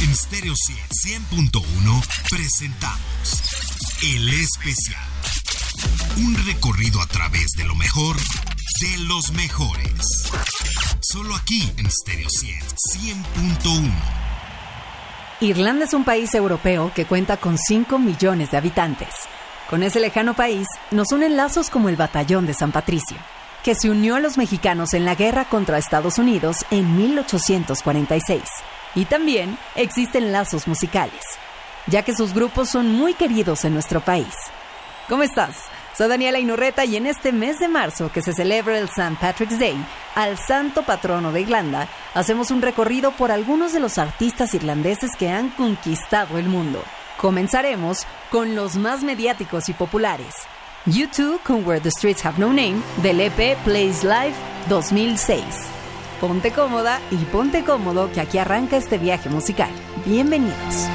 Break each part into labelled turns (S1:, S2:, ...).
S1: En Stereo 100.1 presentamos El Especial. Un recorrido a través de lo mejor de los mejores. Solo aquí en Stereo 100.1.
S2: Irlanda es un país europeo que cuenta con 5 millones de habitantes. Con ese lejano país nos unen lazos como el Batallón de San Patricio, que se unió a los mexicanos en la guerra contra Estados Unidos en 1846. Y también existen lazos musicales, ya que sus grupos son muy queridos en nuestro país. ¿Cómo estás? Soy Daniela Inurreta y en este mes de marzo que se celebra el St. Patrick's Day, al santo patrono de Irlanda, hacemos un recorrido por algunos de los artistas irlandeses que han conquistado el mundo. Comenzaremos con los más mediáticos y populares. U2 con Where the Streets Have No Name del EP Plays Live 2006. Ponte cómoda y ponte cómodo que aquí arranca este viaje musical. Bienvenidos.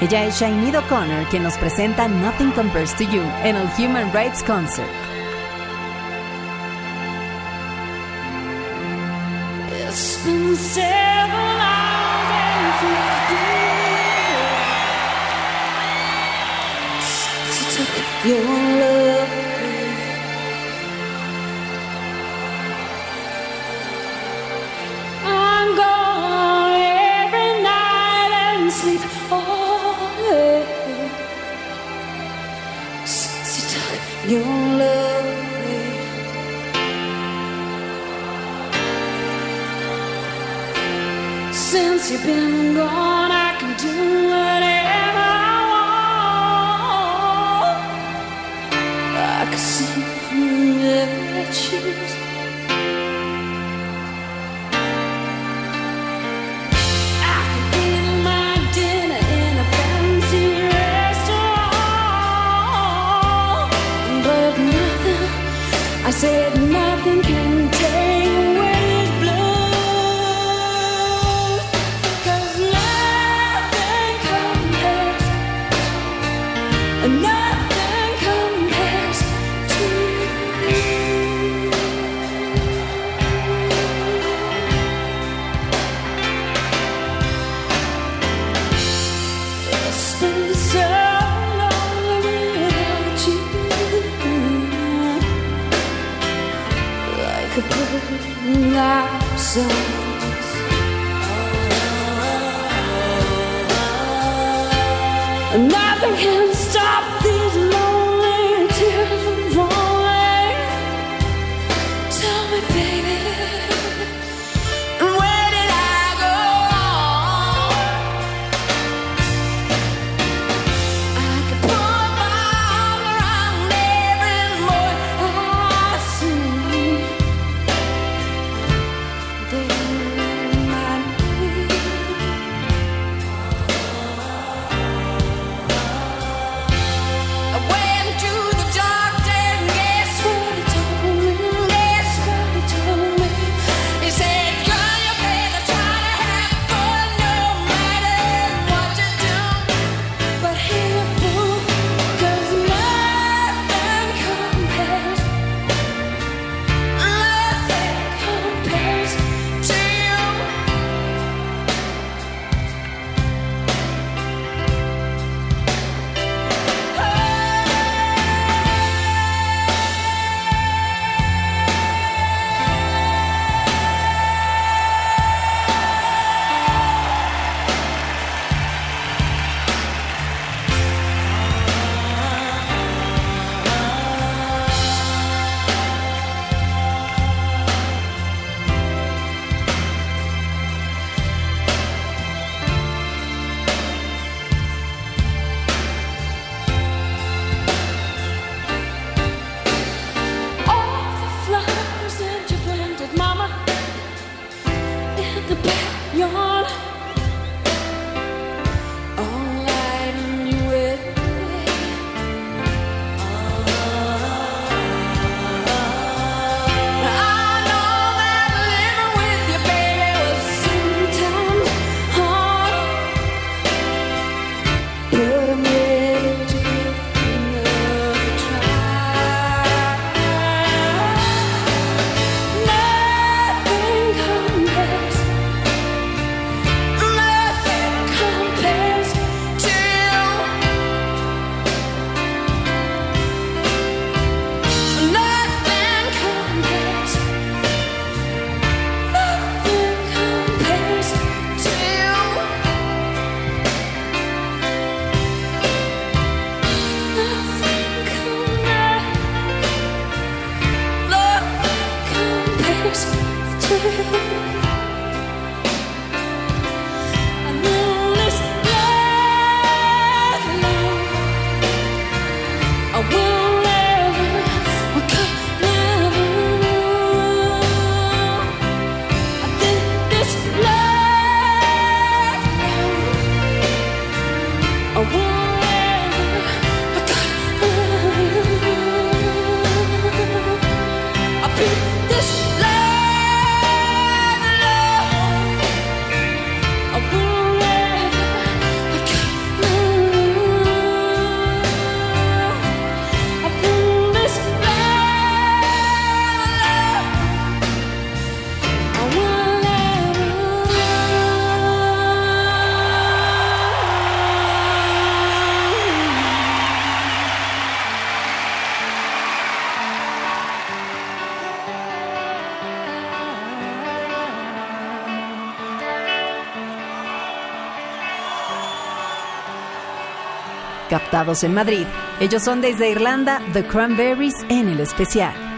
S3: Ella es Shainid O'Connor quien nos presenta Nothing Compares to You en el Human Rights Concert.
S4: Your love away. Since you've been gone, I can do whatever I want. I can choose. Said en Madrid. Ellos son desde Irlanda The Cranberries en el especial.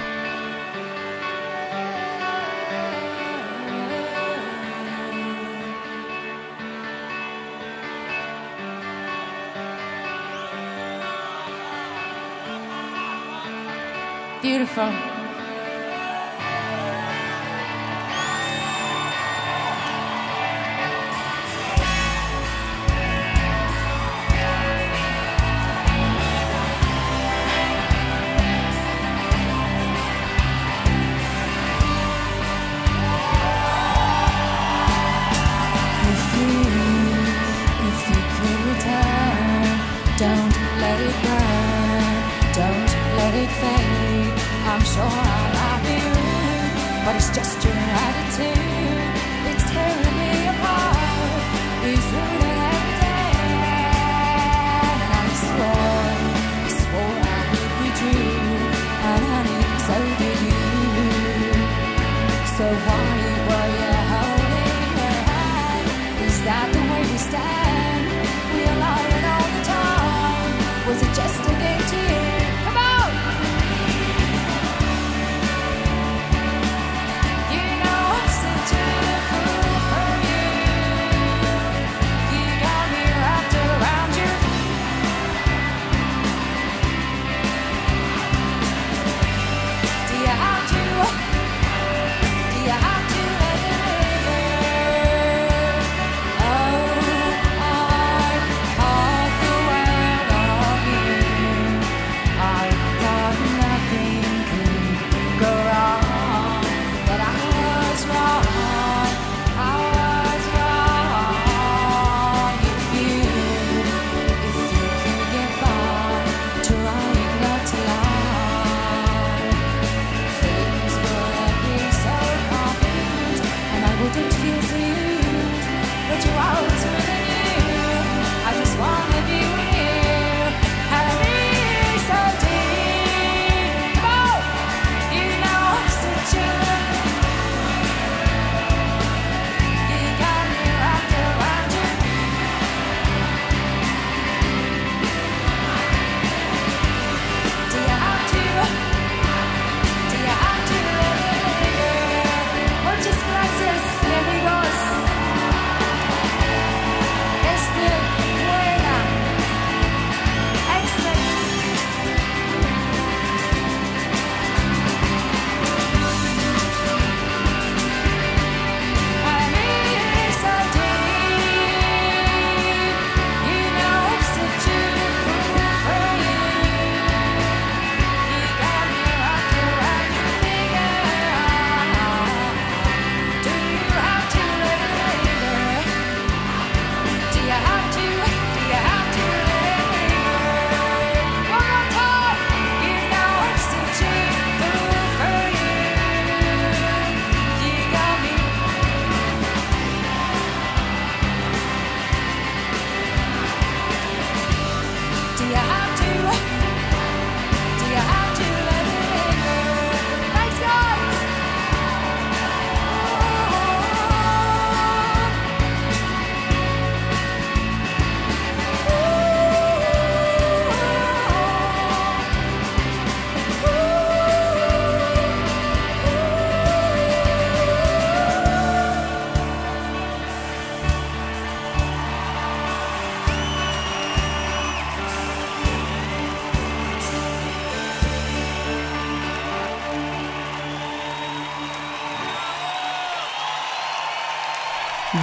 S4: big thing. I'm sure I might be rude, but it's just your attitude. It's tearing me apart. You threw everything, and I swore, I swore I would be true, and honey, so did you. So why were you holding her hand? Is that the
S5: way we stand? We are lying all the time.
S6: Was it just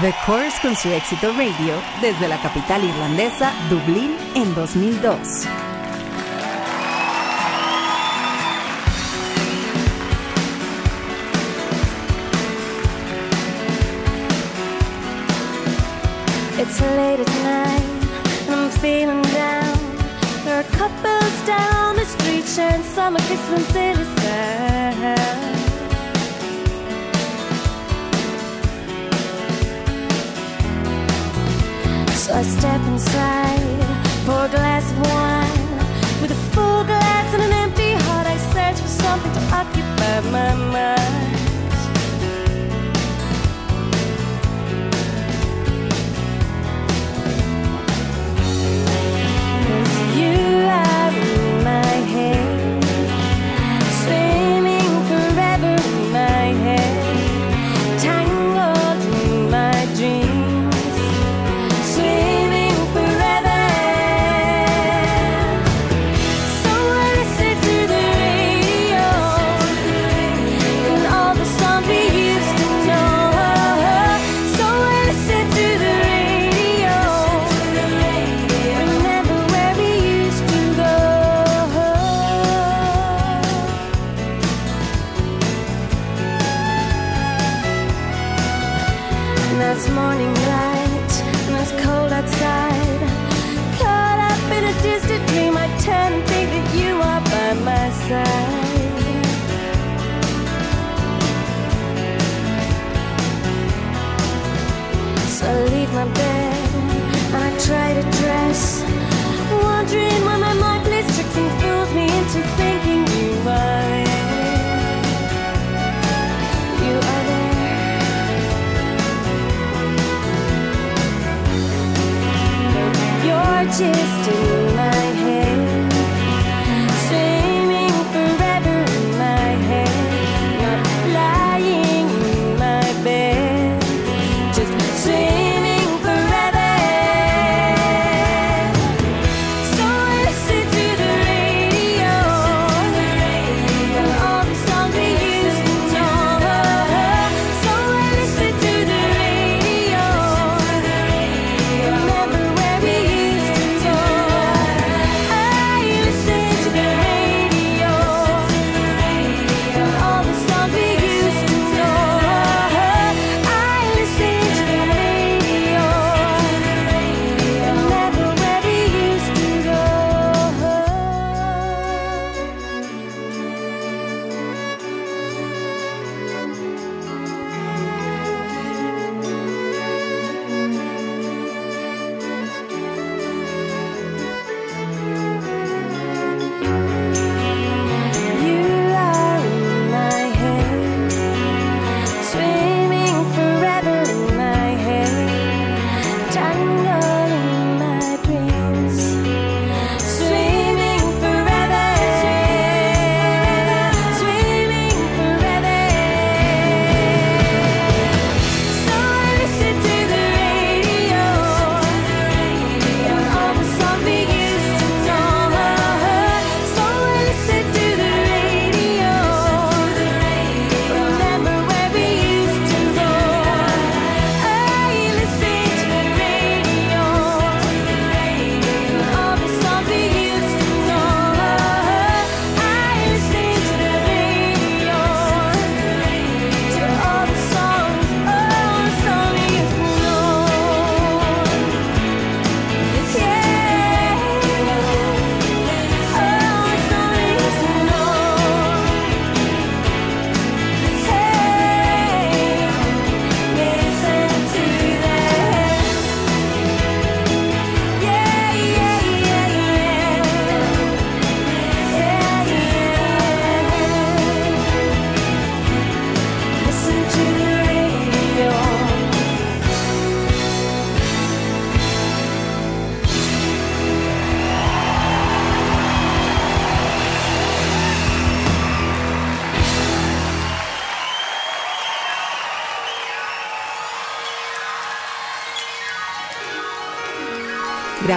S3: The Course con su éxito radio desde la capital irlandesa Dublín en 2002.
S7: It's late at night and I'm feeling down. There are couples down the street sharing summer kisses and silly sounds. So I step inside, pour a glass of wine. With a full glass and an empty heart, I search for something to occupy my mind.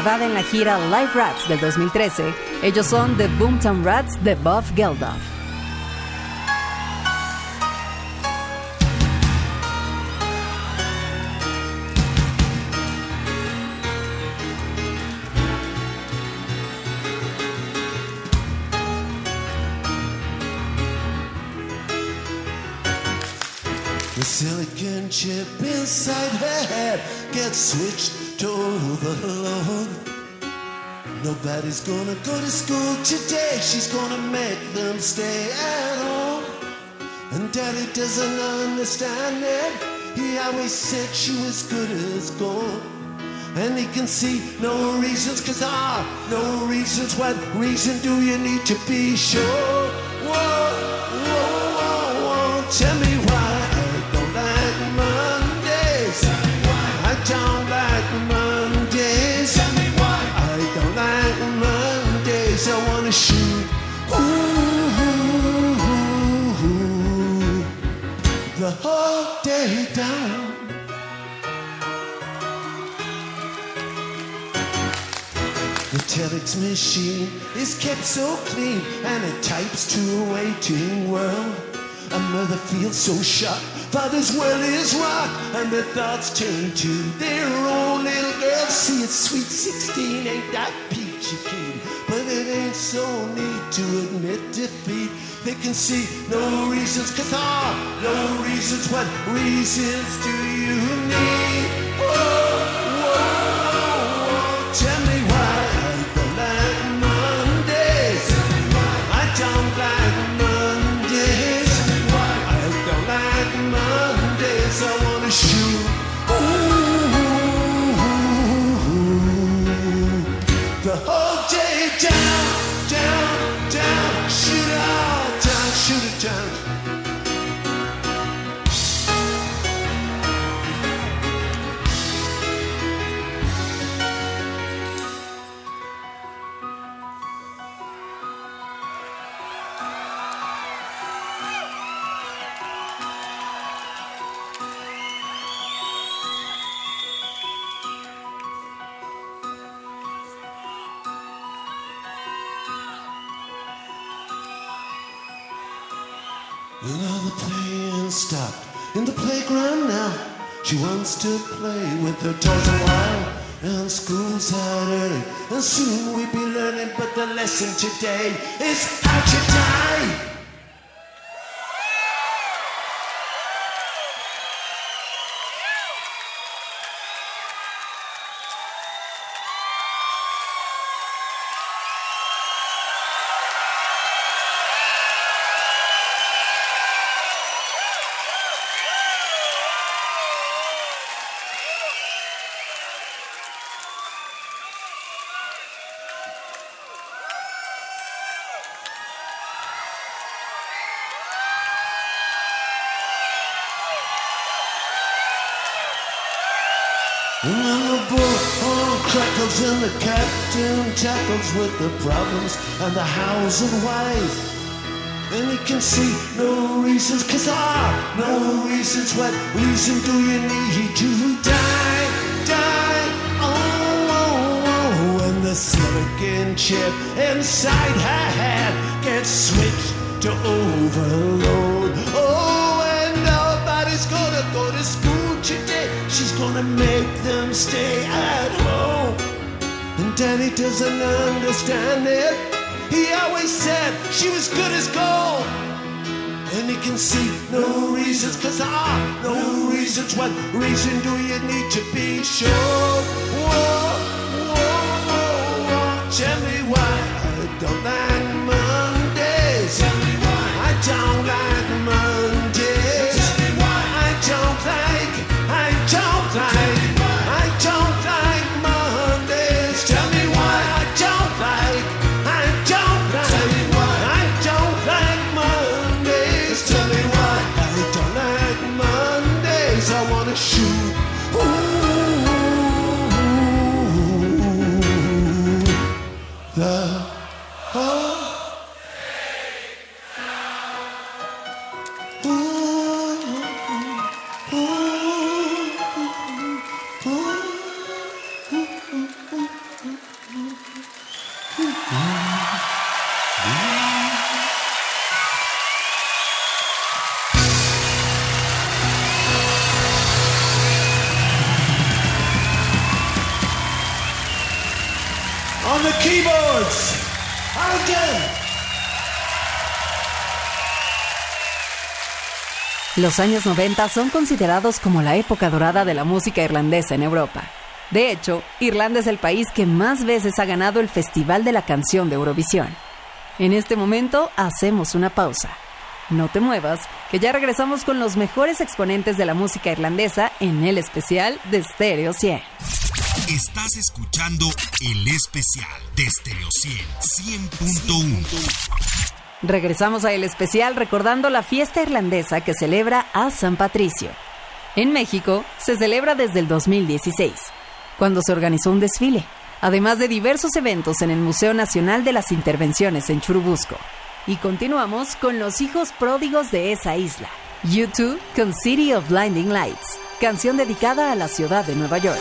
S3: grabada en la gira Live Rats del 2013. Ellos son The Boomtown Rats de Bob Geldof.
S8: The silicon chip inside her head gets switched to overload. Nobody's gonna go to school today. She's gonna make them stay at home. And daddy doesn't understand it. He always said she was good as gold. And he can see no reasons, cause ah, no reasons. What reason do you need to be sure? Whoa, whoa, whoa, whoa. Tell day down. The telex machine is kept so clean and it types to a waiting world. A mother feels so shocked, father's world is rocked, and their thoughts turn to their own little girl. See, it's sweet 16, ain't that peachy keen? But it ain't so neat to admit defeat. They can see no reasons, ah, no reasons. What reasons do you need? Christian. To play with her toys a while. And school's out early, and soon we'll be learning. But the lesson today is how to die. And the captain tackles with the problems and the hows and whys. And he can see no reasons, cause ah, no reasons. What reason do you need to die? Die, oh, oh, oh. And the silicon chip inside her head gets switched to overload. Oh, and nobody's gonna go to school today. She's gonna make them stay at home. And daddy doesn't understand it. He always said she was good as gold. And he can see no reasons, cause there are no reasons. What reason do you need to be sure? Whoa, whoa, whoa, whoa. Tell me why I don't like
S3: Los años 90 son considerados como la época dorada de la música irlandesa en Europa. De hecho, Irlanda es el país que más veces ha ganado el Festival de la Canción de Eurovisión. En este momento hacemos una pausa. No te muevas, que ya regresamos con los mejores exponentes de la música irlandesa en el especial de Stereo 100.
S1: Estás escuchando el especial de Stereo 100 100.1.
S3: Regresamos a el especial recordando la fiesta irlandesa que celebra a San Patricio. En México se celebra desde el 2016, cuando se organizó un desfile, además de diversos eventos en el Museo Nacional de las Intervenciones en Churubusco. Y continuamos con los hijos pródigos de esa isla. YouTube con City of Blinding Lights, canción dedicada a la ciudad de Nueva York.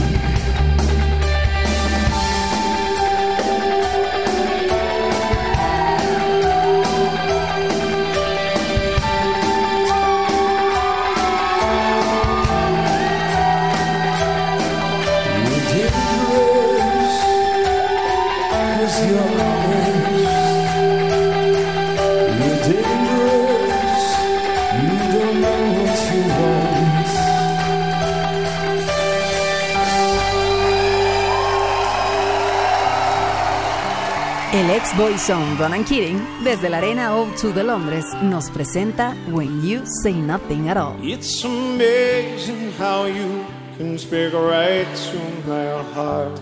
S3: Boyzone Ronan Keating, desde la Arena O2 de Londres, nos presenta When You Say Nothing at All.
S9: It's amazing how you can speak right to my heart.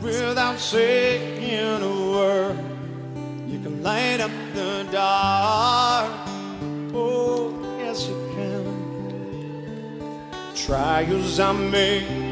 S9: Without saying a word, you can light up the dark. Oh, yes, you can. Trials I make,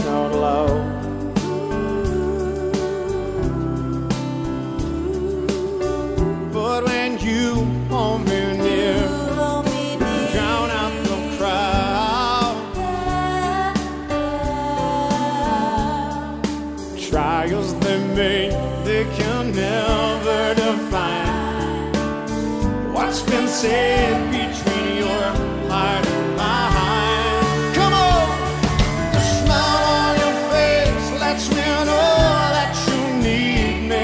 S9: between your heart and mine. Come on, the smile on your face lets me know that you need me.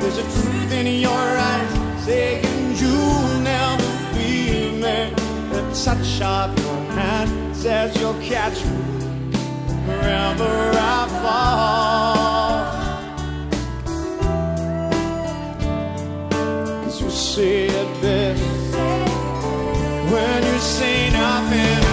S9: There's a truth in your eyes saying you'll never leave me. The touch of your hand says you'll catch me wherever I fall. Cause you say ain't nothing.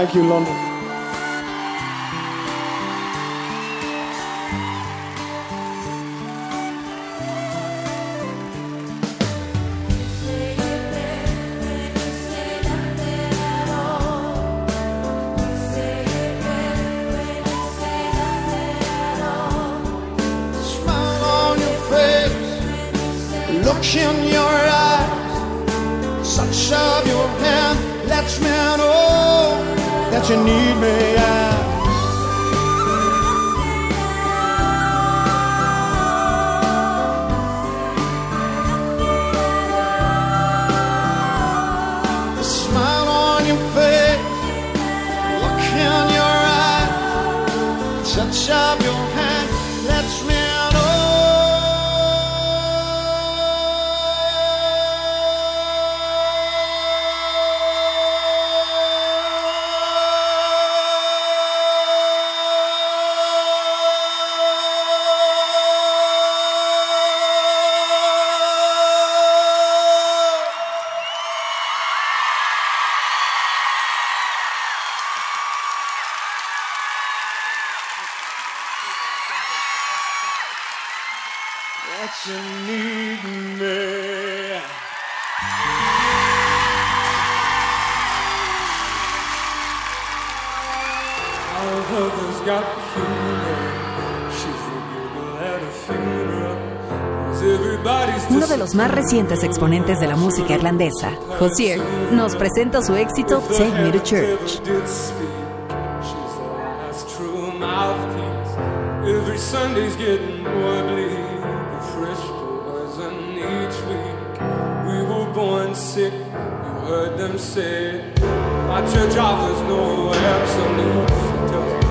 S9: Thank you, London. Touch of your hand
S3: los más recientes exponentes de la música irlandesa, Josier nos presenta su éxito Take Me to Church.
S10: Born sick. You heard them say, My church offers no absolutes.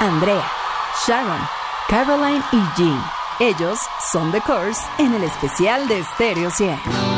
S3: Andrea, Sharon, Caroline y Jean. Ellos son The Course en el especial de Stereo 100.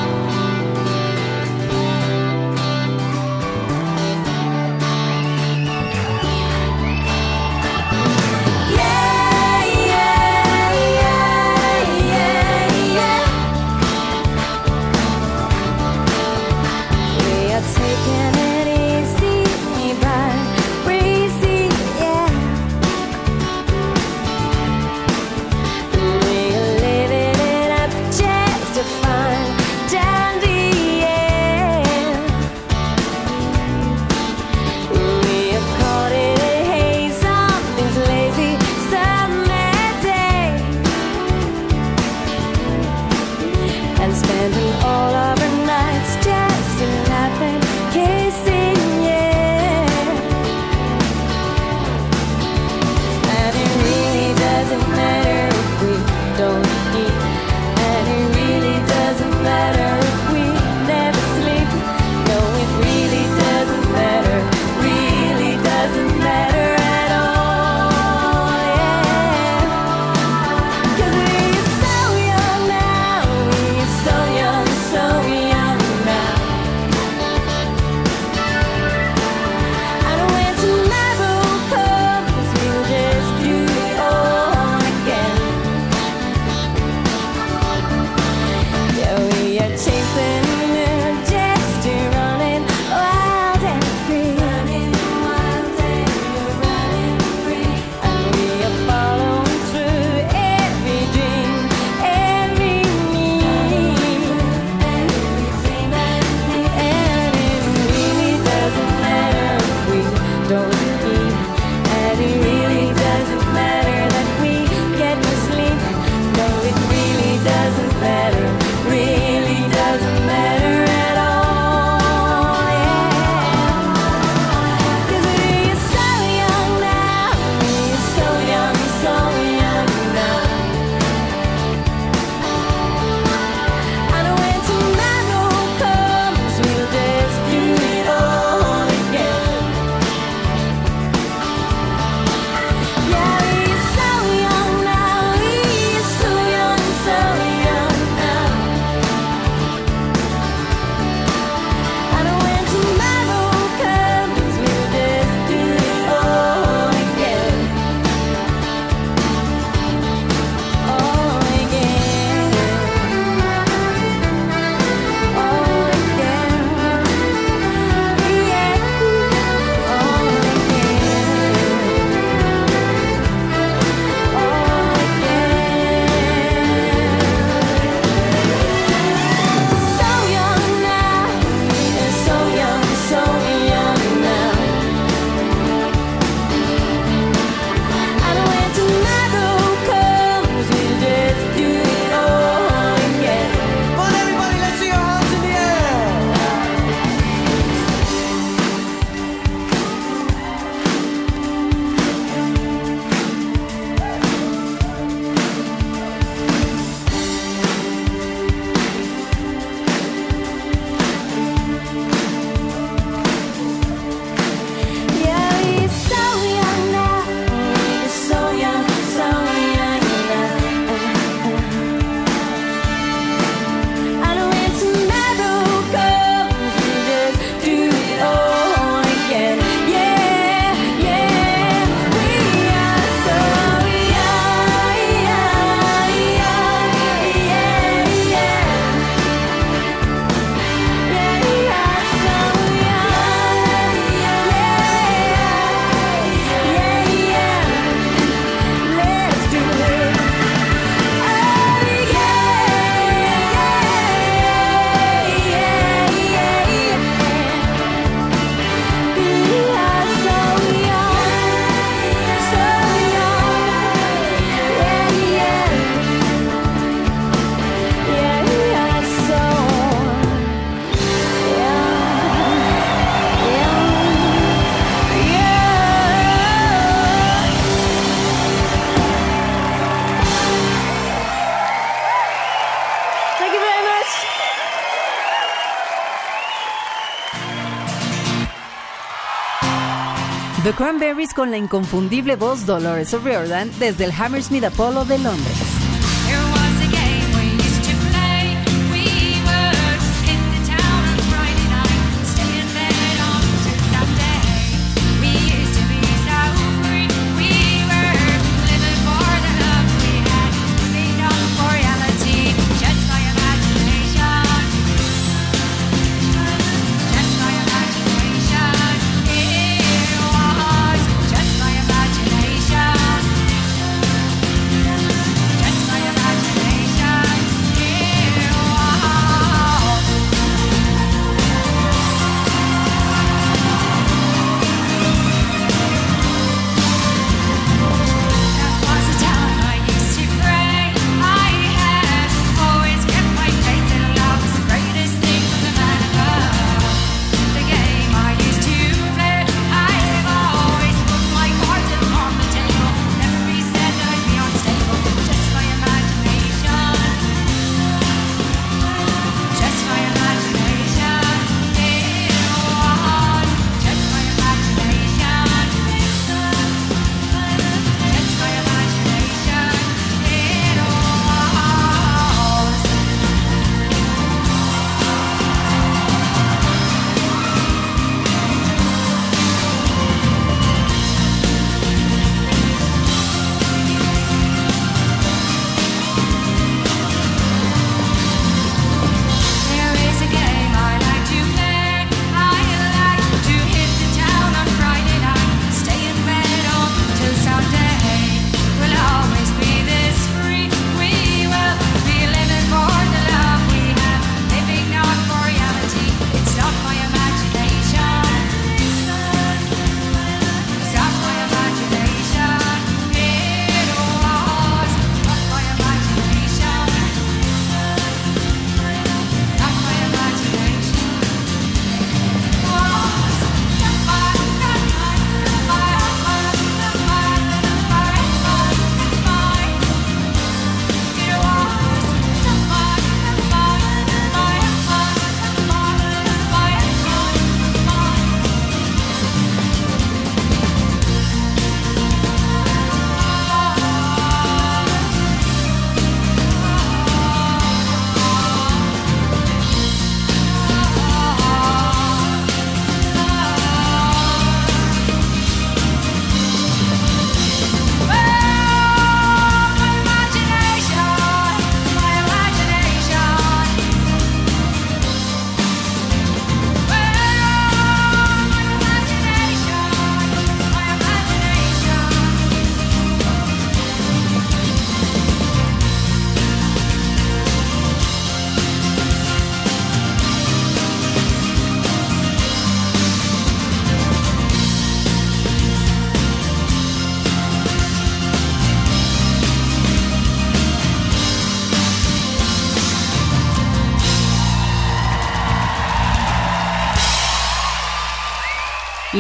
S5: The Cranberries con la inconfundible voz Dolores O'Riordan desde el Hammersmith Apollo de Londres.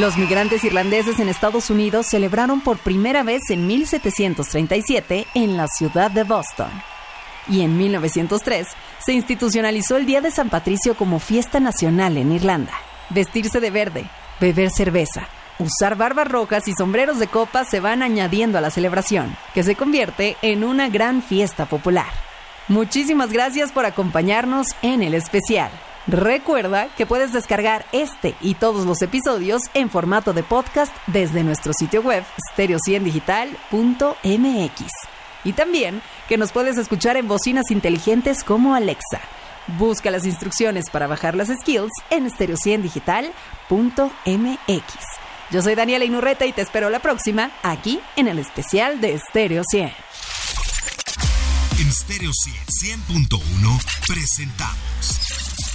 S5: Los migrantes irlandeses en Estados Unidos celebraron por primera vez en 1737 en la ciudad de Boston. Y en 1903 se institucionalizó el Día de San Patricio como fiesta nacional en Irlanda. Vestirse de verde, beber cerveza, usar barbas rojas y sombreros de copa se van añadiendo a la celebración, que se convierte en una gran fiesta popular. Muchísimas gracias por acompañarnos en el especial. Recuerda que puedes descargar este y todos los episodios en formato de podcast desde nuestro sitio web stereociendigital.mx. Y también que nos puedes escuchar en bocinas inteligentes como Alexa. Busca las instrucciones para bajar las skills en stereociendigital.mx. Yo soy Daniela Inurreta y te espero la próxima aquí en el especial de Stereo 100.
S1: En Stereo 100, 100.1 presentamos